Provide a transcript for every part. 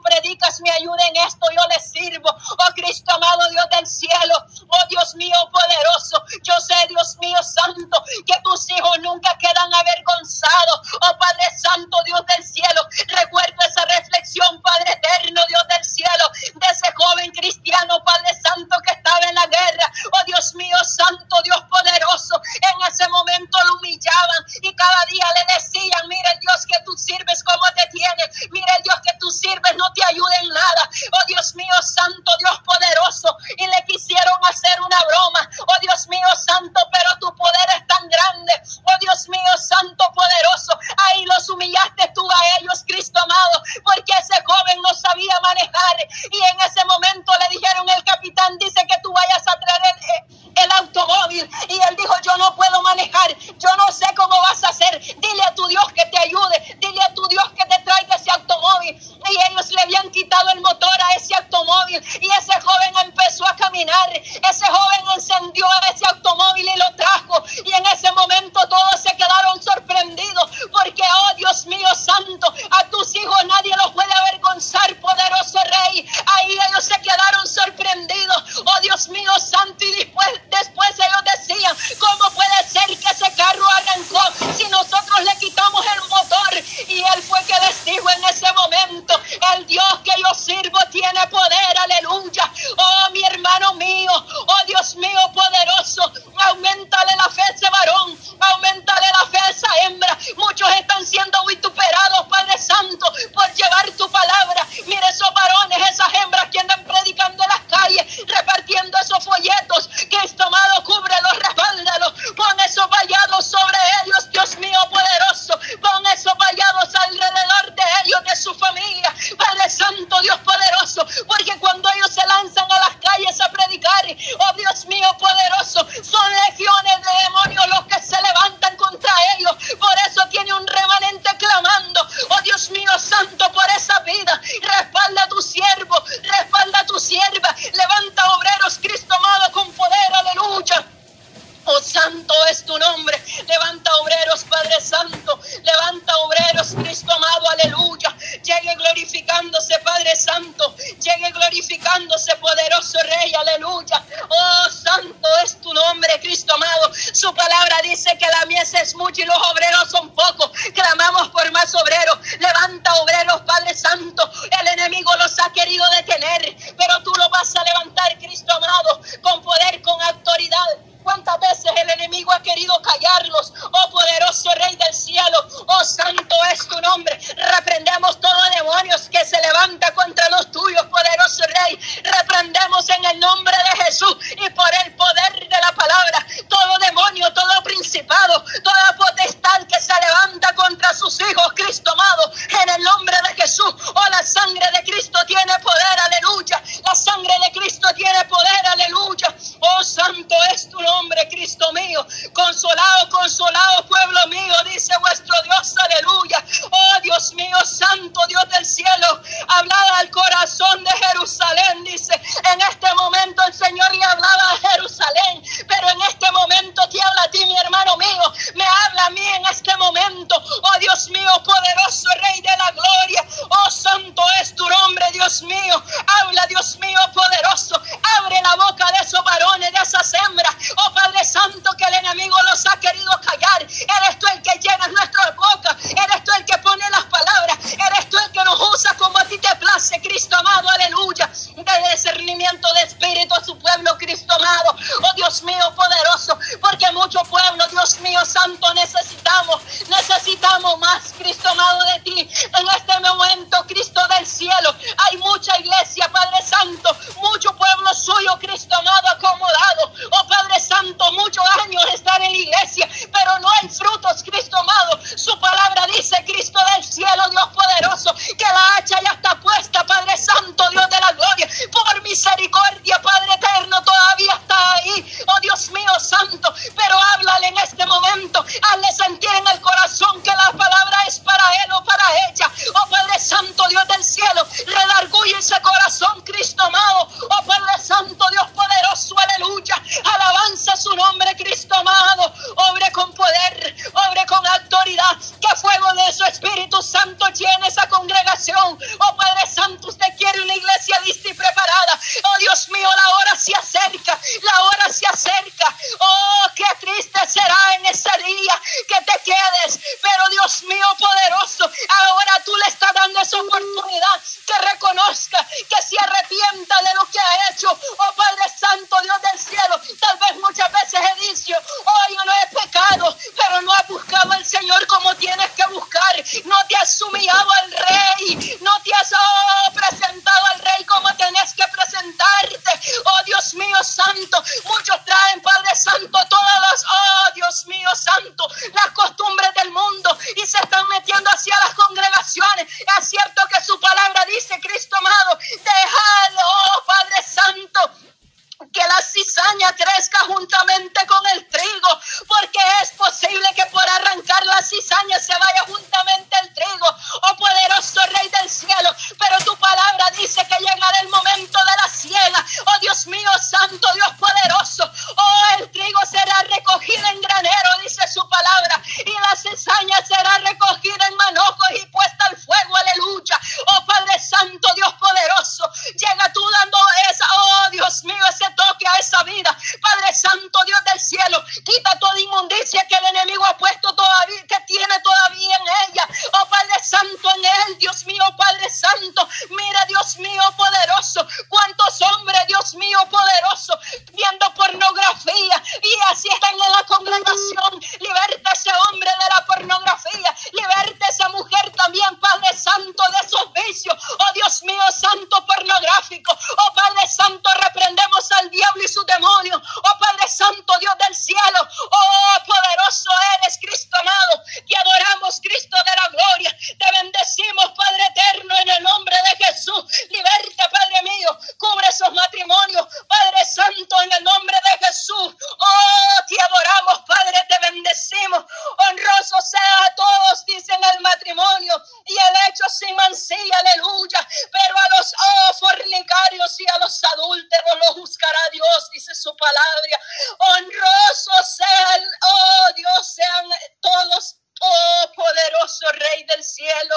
predicas me ayude en esto, yo le sirvo. Oh Cristo amado Dios del cielo, oh Dios mío poderoso, yo sé Dios mío santo que tus hijos nunca quedan avergonzados. Oh Padre Santo Dios del Señor como tienes que buscar. No te has humillado al Rey, no te has oh, presentado al Rey como tienes que presentarte. Oh Dios mío santo, muchos traen Padre Santo todas las, oh Dios mío santo, las costumbres del mundo y se están metiendo hacia las congregaciones. Mío, ese toque a esa vida. Padre Santo, Dios del cielo, quita toda inmundicia que el enemigo ha puesto todavía, que tiene todavía en ella. Oh Padre Santo, en él, Dios mío, Padre Santo. Mira, Dios mío, poderoso. Cuántos hombres, Dios mío, poderoso, viendo pornografía y así están en la congregación. Liberta ese hombre de la pornografía. Liberta esa mujer también, Padre Santo, de esos vicios. Oh Dios mío, Santo pornográfico. Oh Padre Santo, reprendemos al diablo y su demonio. Oh Padre Santo, Dios del cielo. Oh poderoso eres, Cristo amado. Te adoramos, Cristo de la gloria. Te bendecimos, Padre eterno, en el nombre de Jesús. Liberta, Padre mío. Cubre esos matrimonios. Padre Santo, en el nombre de Jesús. Oh, te adoramos, Padre, te bendecimos. Honroso sea a todos, dicen el matrimonio. Y el hecho sin mancilla, aleluya. Pero a los oh, fornicarios y a los adúlteros los buscará Dios, dice su palabra. Honroso sean, oh Dios, sean todos Oh, poderoso Rey del cielo.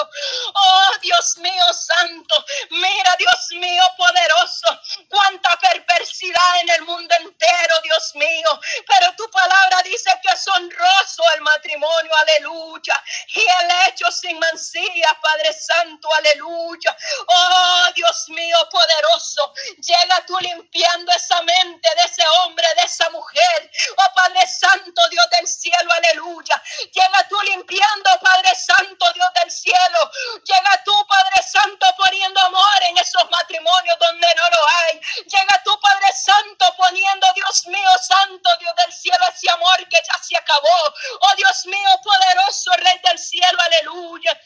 Oh, Dios mío santo. Mira, Dios mío poderoso. Cuánta perversidad en el mundo entero, Dios mío. Pero tu palabra dice que es honroso el matrimonio. Aleluya. Y el hecho sin mancilla, Padre Santo. Aleluya. Oh, Dios mío poderoso. Llega tú limpiando esa mente de ese hombre, de esa mujer. Oh, Padre Santo, Dios del cielo. Aleluya. Llega tú limpiando, Padre Santo, Dios del cielo. Llega tú, Padre Santo, poniendo amor en esos matrimonios donde no lo hay. Llega tú, Padre Santo, poniendo, Dios mío, Santo, Dios del cielo, ese que ya se acabó. Oh Dios mío, poderoso Rey del cielo, aleluya.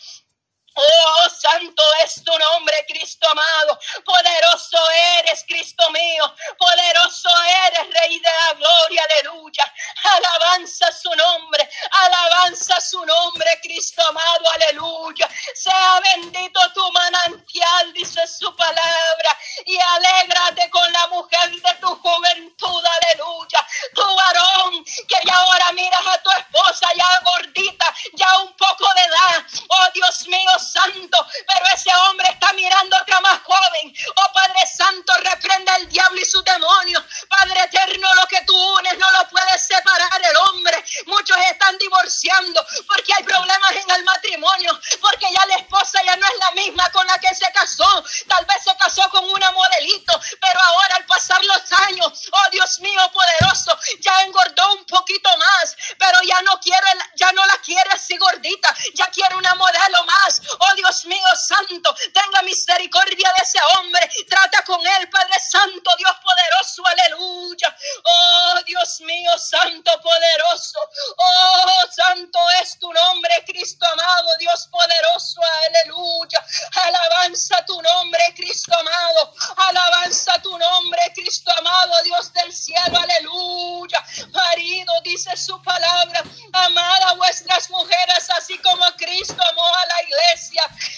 Oh, santo es tu nombre, Cristo amado. Poderoso eres, Cristo mío. Poderoso eres, Rey de la gloria, aleluya. Alabanza su nombre, alabanza su nombre, Cristo amado, aleluya. Sea bendito tu manantial, dice su palabra. Y alégrate con la mujer de tu juventud, aleluya. Tu varón, que ya ahora miras a tu esposa ya gordita, ya un poco de edad. Oh, Dios mío, Santo, pero ese hombre está mirando otra más joven. Oh Padre Santo, reprenda el diablo y su demonio. Padre eterno, lo que tú unes no lo puedes separar el hombre. Muchos están divorciando porque hay problemas en el matrimonio, porque ya la esposa ya no es la misma con la que se casó. Tal vez se casó con una modelito, pero ahora al pasar los años, oh Dios mío poderoso, ya engordó un poquito más, pero ya no quiere, ya no la quiere así gordita, ya quiere una modelo más. Oh Dios mío santo, tenga misericordia de ese hombre. Trata con él, Padre Santo, Dios poderoso, aleluya. Oh Dios mío santo, poderoso. Oh santo es tu nombre, Cristo amado, Dios poderoso, aleluya. Alabanza tu nombre, Cristo amado. Alabanza tu nombre, Cristo amado, Dios del cielo, aleluya. Marido, dice su palabra, amada vuestras mujeres, así como Cristo amó a la iglesia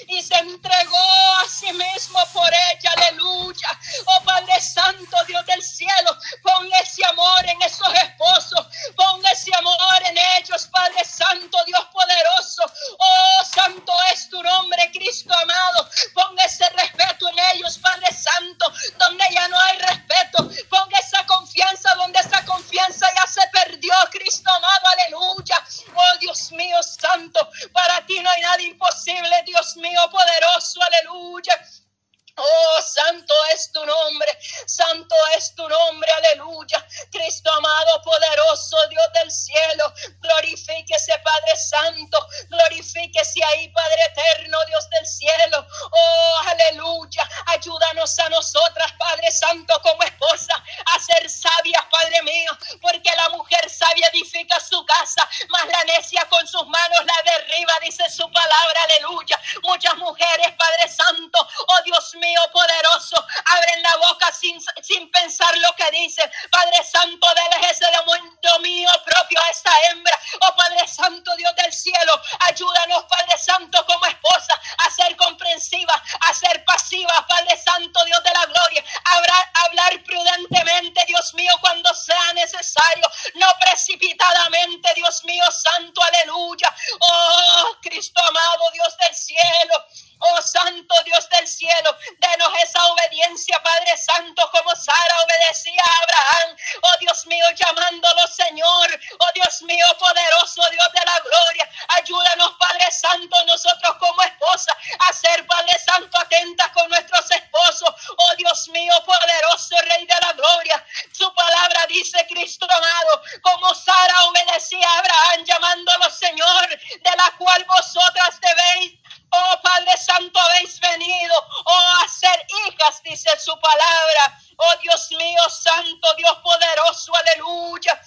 y se entregó a sí mismo por ella, aleluya. Oh Padre Santo, Dios del cielo, pon ese amor en esos esposos, pon ese amor en ellos, Padre Santo, Dios poderoso. venido, oh, a ser hijas, dice su palabra. Oh Dios mío, santo, Dios poderoso, aleluya.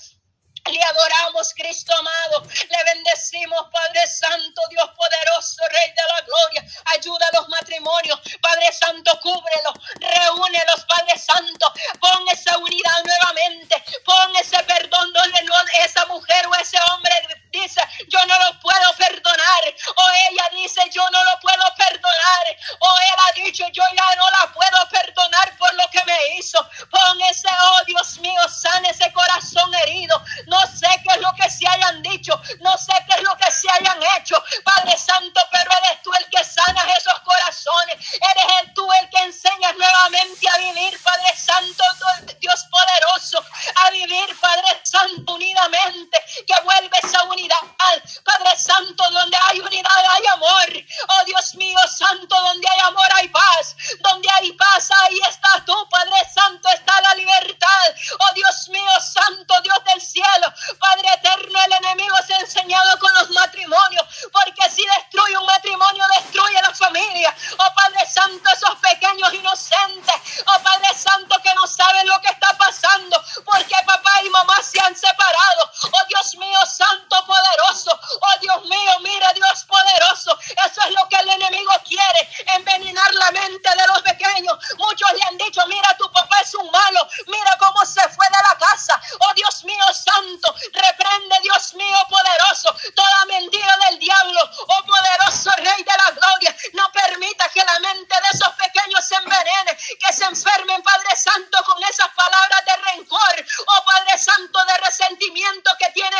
Le adoramos, Cristo amado. Le bendecimos, Padre Santo, Dios poderoso, Rey de la gloria. Ayuda a los matrimonios, Padre Santo, cúbrelos, reúnelos, Padre Santo. Pon esa unidad nuevamente, pon ese perdón donde no, esa mujer o ese hombre dice, yo no lo puedo perdonar. O ella dice, yo no lo puedo perdonar. O él ha dicho, yo ya no la puedo perdonar por lo que me hizo. Pon ese, oh Dios mío, sana ese corazón herido. No sé qué es lo que se hayan dicho. No sé qué es lo que se hayan hecho. Padre Santo, pero eres tú el que sanas esos corazones. Eres tú el que enseñas nuevamente a vivir, Padre Santo, Dios poderoso, a vivir, Padre Santo, unidamente. Que vuelves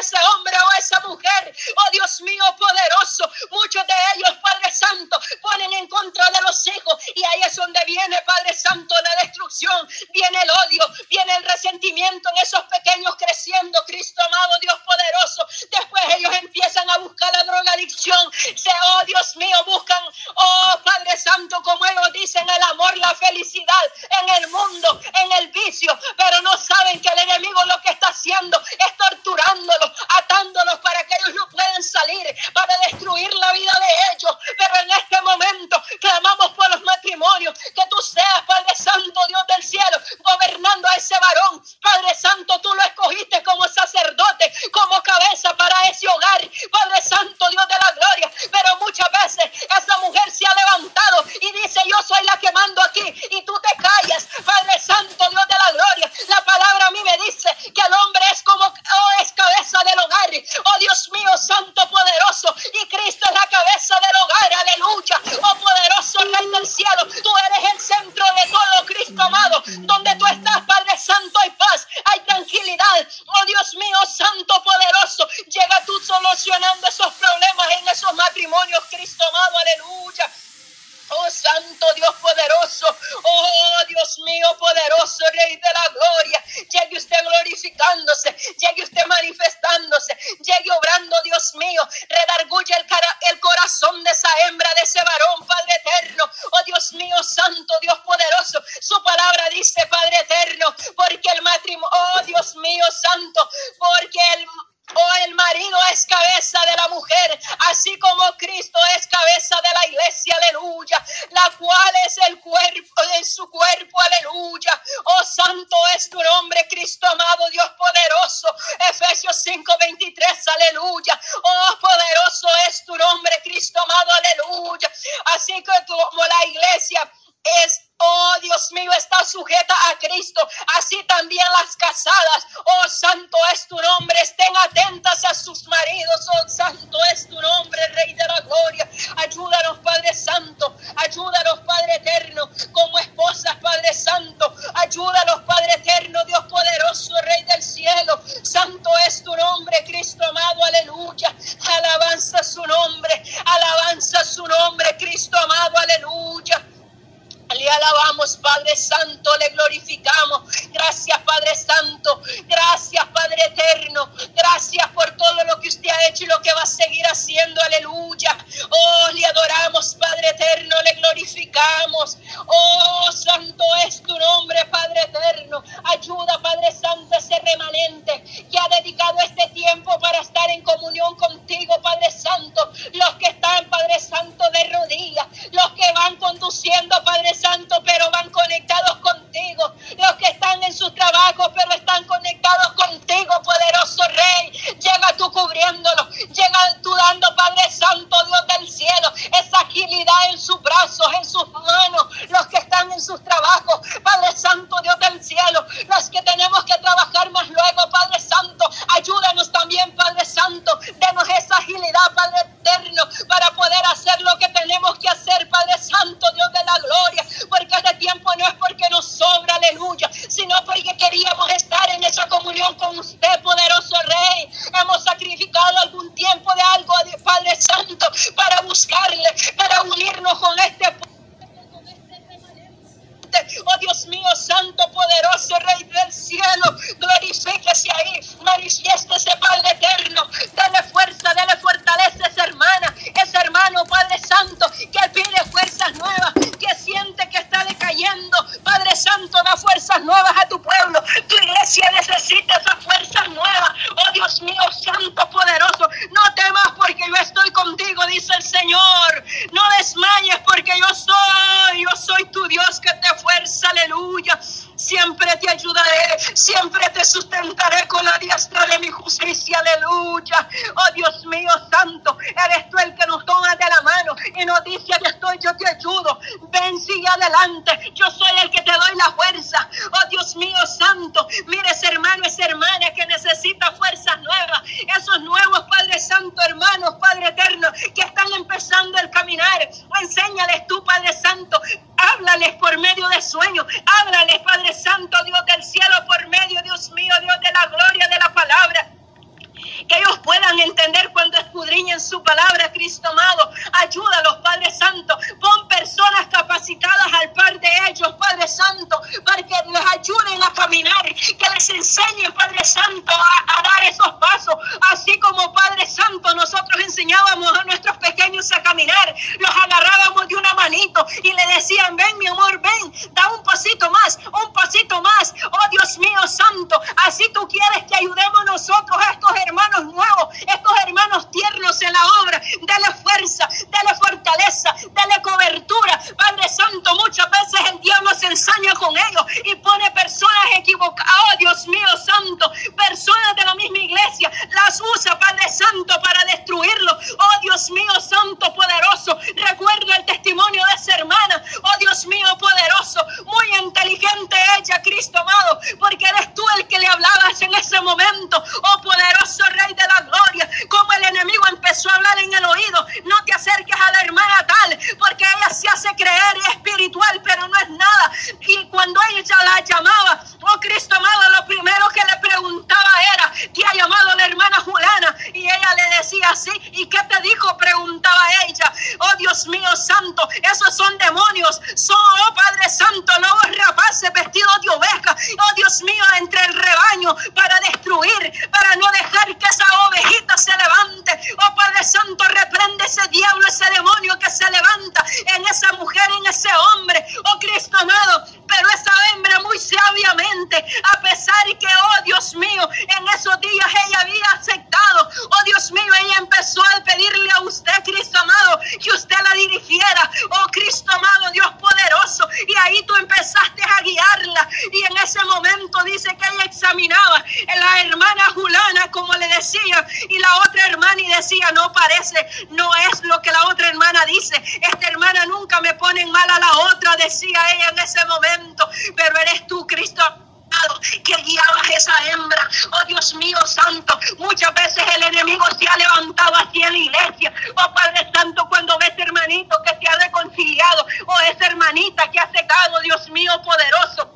ese hombre o esa mujer, oh Dios mío poderoso, porque el Oh, el marido es cabeza de la mujer, así como Cristo es cabeza de la iglesia, aleluya, la cual es el cuerpo de su cuerpo, aleluya. Oh, santo es tu nombre, Cristo amado, Dios poderoso. Efesios 5:23, aleluya. Oh, poderoso es tu nombre, Cristo amado, aleluya. Así que como la iglesia es Oh Dios mío, está sujeta a Cristo, así también las casadas. Oh santo es tu nombre, estén atentas a sus maridos. Oh santo es tu nombre, Rey de la Gloria. Ayúdanos, Padre Santo, ayúdanos, Padre Eterno, como esposas, Padre Santo. Ayúdanos, Padre Eterno, Dios poderoso, Rey del cielo. Santo es tu nombre, Cristo amado, aleluya. Alabanza su nombre, alabanza su nombre, Cristo amado, aleluya. Padre Santo, le glorificamos. Gracias, Padre Santo. Gracias, Padre Eterno. Gracias por todo lo que usted ha hecho y lo que va a seguir haciendo. Aleluya. Oh, le adoramos, Padre Eterno, le glorificamos. Oh, santo es tu nombre, Padre Eterno. Ayuda, Padre Santo, ese remanente que ha dedicado este tiempo para estar en comunión contigo, Padre Santo. Los que están, Padre Santo, de rodillas. Los que van conduciendo, Padre Santo, pero van conectados contigo. Los que están en sus trabajos, pero están conectados contigo, poderoso Rey. Llega tú cubriéndolo. Llega tú dando, Padre Santo, Dios del cielo, esa agilidad en sus brazos, en sus manos. Los que están en sus trabajos, Padre Santo, Dios del cielo. Los que tenemos que trabajar más luego, Padre Santo. Ayúdanos también, Padre Santo. Denos esa agilidad, Padre eterno, para poder hacer lo que tenemos que hacer, Padre Santo, Dios de la gloria porque este tiempo no es porque nos sobra, aleluya, sino porque queríamos estar en esa comunión con usted, poderoso Rey. Hemos sacrificado algún tiempo de algo, Padre Santo, para buscarle, para unirnos con este Oh Dios mío, Santo, poderoso Rey del cielo, glorifíquese ahí, manifiéstese Padre eterno, dale fuerza, dale fortaleza a esa hermana, ese hermano, Padre Santo, que pide fuerzas nuevas, que siente que está decayendo, Padre Santo, da fuerzas nuevas a tu pueblo, tu iglesia necesita esas fuerzas nuevas, oh Dios mío, Santo, poderoso, no temas porque yo estoy contigo, dice el Señor, no desmayes porque yo soy, yo soy tu Dios que te fuerza, aleluya. Siempre te siempre te sustentaré con la diestra de mi justicia, aleluya. Oh Dios mío santo, eres tú el que nos toma de la mano y nos dice, aquí estoy, yo te ayudo. Ven, sigue adelante, yo soy el que te doy la fuerza. Oh Dios mío santo, mire ese hermano, esa hermana que necesita fuerzas nuevas, esos nuevos Padre Santo, hermanos, Padre Eterno, que están empezando el caminar. Enséñales tú, Padre Santo, háblales por medio de sueños, háblales, Padre Santo, Dios del cielo, por medio, Dios mío, Dios de la gloria de la palabra que ellos puedan entender cuando escudriñen su palabra, Cristo amado. Ayúdalos, Padre Santo. Pon personas capacitadas al par de ellos, Padre Santo, para que les ayuden a caminar, que les enseñen, Padre Santo, a, a dar esos pasos. Así como, Padre Santo, nosotros enseñábamos a nuestros pequeños a caminar, los agarrábamos de una y le decían, ven, mi amor, ven, da un pasito más, un pasito más. Oh Dios mío santo, así tú quieres que ayudemos nosotros a estos hermanos nuevos, estos hermanos tiernos en la obra. Dale fuerza, dale fortaleza, dale cobertura. Padre Santo, muchas veces el diablo se ensaña con ellos y pone personas equivocadas. Oh Dios mío Santo, personas de la misma iglesia, las usa Padre Santo para destruirlo. Oh Dios mío Santo, poderoso. Recuerdo el testimonio de esa hermana. Oh Dios mío, poderoso. Muy inteligente ella, Cristo amado, porque eres tú el que le hablabas en ese momento. Oh poderoso Rey de la gloria, como el enemigo empezó a hablar en el oído, no te acerques a la hermana tal, porque ella se hace creer espiritual, pero no es nada. Y cuando ella la llamaba, oh Cristo amado, lo primero que le preguntaba era, ¿te ha llamado la hermana Juliana Y ella le decía así, ¿y qué te dijo? Preguntaba ella, oh Dios mío santo, esos son demonios, son, oh Padre Santo, lobos rapaces vestidos de oveja, oh Dios mío, entre el rebaño para destruir, para no dejar que Santo, reprende ese diablo, ese demonio que se levanta en esa mujer, en ese hombre, oh Cristo amado, pero es muy sabiamente, a pesar que, oh Dios mío, en esos días ella había aceptado, oh Dios mío, ella empezó a pedirle a usted, Cristo amado, que usted la dirigiera, oh Cristo amado, Dios poderoso, y ahí tú empezaste a guiarla, y en ese momento dice que ella examinaba la hermana Julana, como le decía, y la otra hermana, y decía, no parece, no es lo que la otra hermana dice, esta hermana nunca me pone en mal a la otra, decía ella en ese momento, mío santo, muchas veces el enemigo se ha levantado en la iglesia. Oh Padre Santo, cuando ves hermanito que se ha reconciliado, o esa hermanita que ha secado, Dios mío poderoso.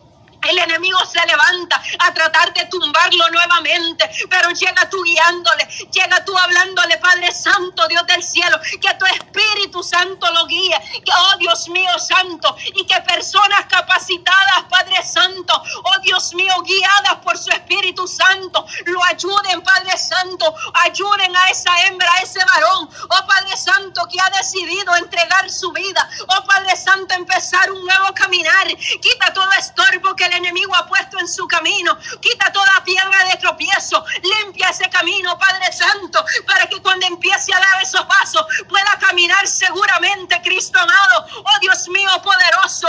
El enemigo se levanta a tratar de tumbarlo nuevamente, pero llega tú guiándole, llega tú hablándole, Padre Santo, Dios del cielo, que tu Espíritu Santo lo guíe, que, oh Dios mío Santo, y que personas capacitadas, Padre Santo, oh Dios mío, guiadas por Espíritu Santo, lo ayuden, Padre Santo, ayuden a esa hembra, a ese varón, oh Padre Santo, que ha decidido entregar su vida, oh Padre Santo, empezar un nuevo caminar, quita todo estorbo que enemigo ha puesto en su camino. Quita toda piedra de tropiezo. Limpia ese camino, Padre Santo, para que cuando empiece a dar esos pasos pueda caminar seguramente, Cristo amado. Oh Dios mío poderoso.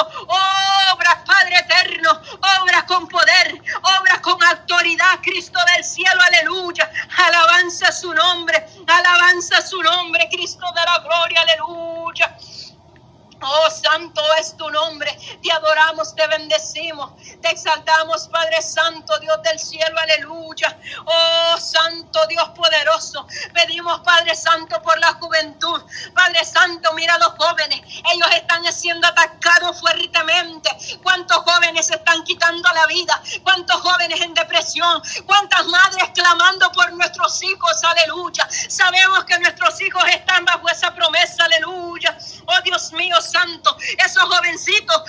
Obra, Padre eterno. Obra con poder. Obra con autoridad, Cristo del cielo. Aleluya. Alabanza su nombre. Alabanza su nombre, Cristo de la gloria. Aleluya. Oh, santo es tu nombre. Te adoramos, te bendecimos, te Padre Santo, Dios del cielo, aleluya. Oh, Santo Dios poderoso. Pedimos, Padre Santo, por la juventud. Padre Santo, mira a los jóvenes. Ellos están siendo atacados fuertemente. ¿Cuántos jóvenes se están quitando la vida? ¿Cuántos jóvenes en depresión? ¿Cuántas madres clamando por nuestros hijos? Aleluya. Sabemos que nuestros hijos están bajo esa promesa. Aleluya. Oh, Dios mío, Santo, esos jovencitos,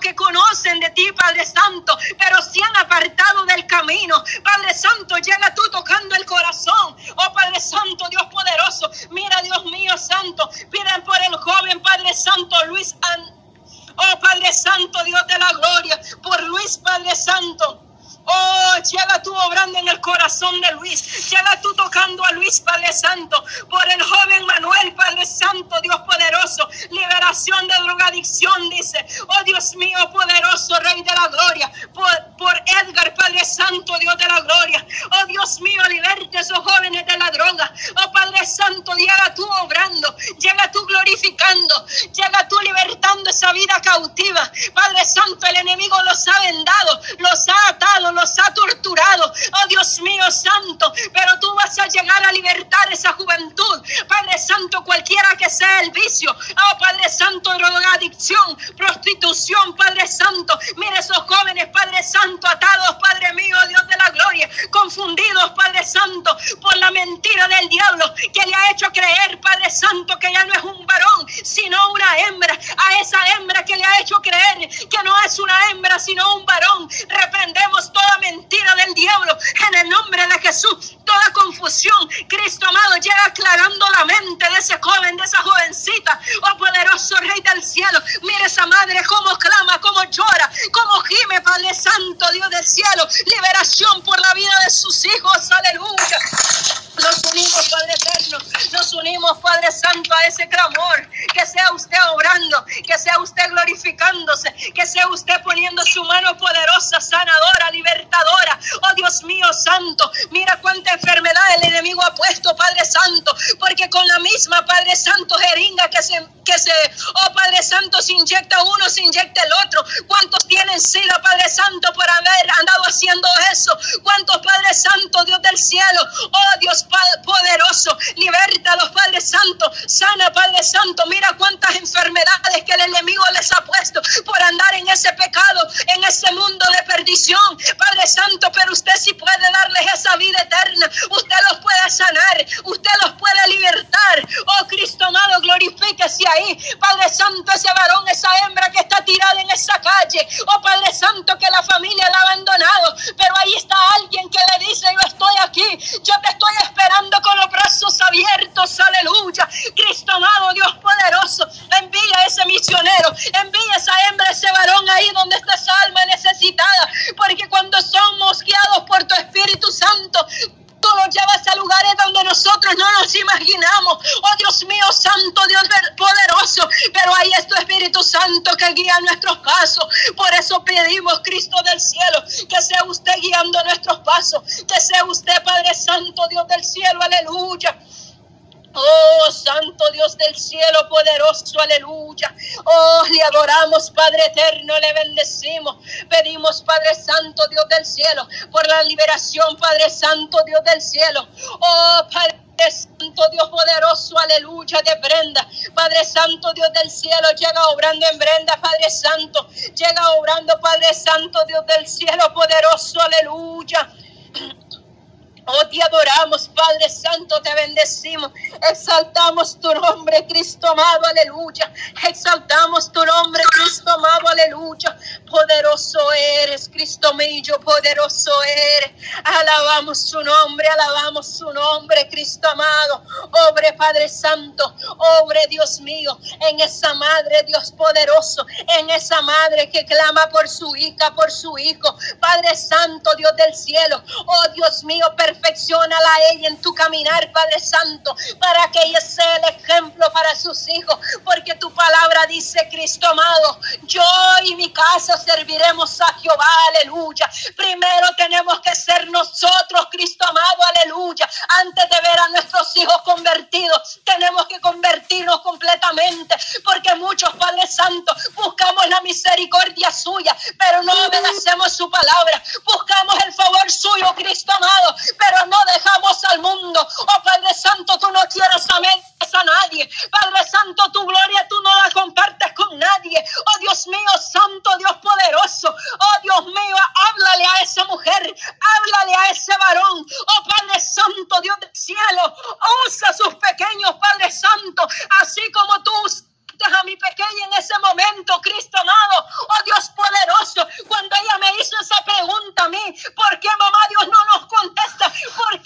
Que conocen de ti, Padre Santo, pero se han apartado del camino. Padre Santo, llega tú tocando el corazón. Oh Padre Santo, Dios poderoso, mira Dios mío Santo, piden por el joven Padre Santo Luis. Oh Padre Santo, Dios de la gloria, por Luis Padre Santo. Oh, llega tú obrando en el corazón de Luis. Llega tú tocando a Luis, Padre Santo. Por el joven Manuel, Padre Santo, Dios poderoso. Liberación de drogadicción, dice. Oh, Dios mío, poderoso, Rey de la gloria. Por, por Edgar, Padre Santo, Dios de la gloria. Oh, Dios mío, liberte a esos jóvenes de la droga. Oh, Padre Santo, llega tú obrando. Llega tú glorificando. Llega tú libertando esa vida cautiva. Padre Santo, el enemigo los ha vendado, los ha atado, los ha torturado. Oh Dios mío santo, pero tú vas a llegar a libertar esa juventud. Padre Santo, cualquiera que sea el vicio. Oh Padre Santo, drogadicción, prostitución, Padre Santo. Mire esos jóvenes, Padre Santo, atados, Padre mío, Dios de confundidos, Padre Santo, por la mentira del diablo que le ha hecho creer, Padre Santo, que ya no es un varón, sino una hembra. A esa hembra que le ha hecho creer que no es una hembra, sino un varón. Reprendemos todo mentira del diablo en el nombre de Jesús. Toda confusión, Cristo amado, llega aclarando la mente de ese joven, de esa jovencita. Oh poderoso Rey del cielo, mire esa madre cómo clama, cómo llora, cómo gime, Padre Santo, Dios del cielo. Liberación por la vida de sus hijos, aleluya. Nos unimos, Padre eterno, nos unimos, Padre Santo, a ese clamor. Que sea usted obrando, que sea usted glorificándose, que sea usted poniendo su mano poderosa, sanadora, libertadora. Oh Dios mío santo, mira cuánta enfermedad el enemigo ha puesto, Padre Santo, porque con la misma, Padre Santo, jeringa que se que se, oh Padre Santo, se inyecta uno, se inyecta el otro. ¿Cuántos tienen sida, Padre Santo, por haber andado haciendo eso? ¿Cuántos, Padre Santo, Dios del cielo? Oh Dios poderoso, liberta a los Padres Santo, sana, Padre Santo. Mira cuántas enfermedades que el enemigo les ha puesto por andar en ese pecado, en ese mundo de perdición. Padre Santo, pero usted sí puede darles esa vida eterna. Usted los puede sanar, usted los puede libertar. Oh Cristo amado, glorifíquese ahí. Padre Santo, ese varón, esa hembra que está tirada en esa calle. Oh Padre Santo, que la familia la ha abandonado. Pero ahí está alguien que le dice, yo estoy aquí, yo te estoy esperando con los brazos abiertos. Aleluya. Cristo amado, Dios poderoso, envía ese misionero, envía esa hembra, ese varón ahí donde está esa alma necesitada. Porque cuando somos guiados por tu Espíritu Santo, Tú nos llevas a lugares no nos imaginamos. Oh Dios mío, Santo Dios poderoso. Pero ahí es tu Espíritu Santo que guía nuestros pasos. Por eso pedimos, Cristo del cielo, que sea usted guiando nuestros pasos. Que sea usted, Padre Santo, Dios del cielo. Aleluya. Oh, Santo Dios del cielo, poderoso, aleluya. Oh, le adoramos, Padre eterno, le bendecimos. Pedimos, Padre Santo, Dios del cielo, por la liberación, Padre Santo, Dios del cielo. Oh, Padre. Santo Dios poderoso, aleluya, de Brenda. Padre Santo, Dios del cielo, llega obrando en Brenda, Padre Santo. Llega obrando, Padre Santo, Dios del cielo, poderoso, aleluya. Oh, te adoramos, Padre Santo, te bendecimos. Exaltamos tu nombre, Cristo amado, aleluya. Exaltamos tu nombre, Cristo amado, aleluya. Poderoso eres, Cristo mío, poderoso eres. Alabamos su nombre, alabamos su nombre, Cristo amado. Obre, Padre Santo, obre, Dios mío, en esa madre, Dios poderoso, en esa madre que clama por su hija, por su hijo. Padre Santo, Dios del cielo, oh Dios mío, perfeccionala a ella en tu caminar, Padre Santo, para que ella sea el ejemplo para sus hijos, porque tu palabra dice, Cristo amado, yo y mi casa serviremos a Jehová, aleluya. Primero tenemos que ser nosotros, Cristo amado, aleluya. Antes de ver a nuestros hijos convertidos, tenemos que convertirnos completamente, porque muchos, Padre Santo, buscamos la misericordia suya, pero no obedecemos su palabra. Buscamos el favor suyo, Cristo amado, pero no dejamos al mundo. Oh Padre Santo, tú no quieres saber a nadie. Padre Santo, tu gloria tú no la compartes nadie. Oh Dios mío, Santo Dios poderoso. Oh Dios mío, háblale a esa mujer, háblale a ese varón. Oh Padre Santo, Dios del cielo, usa sus pequeños, Padre Santo, así como tú a mi pequeña en ese momento, Cristo amado, oh Dios poderoso, cuando ella me hizo esa pregunta a mí, ¿por qué mamá Dios no nos contesta? ¿Por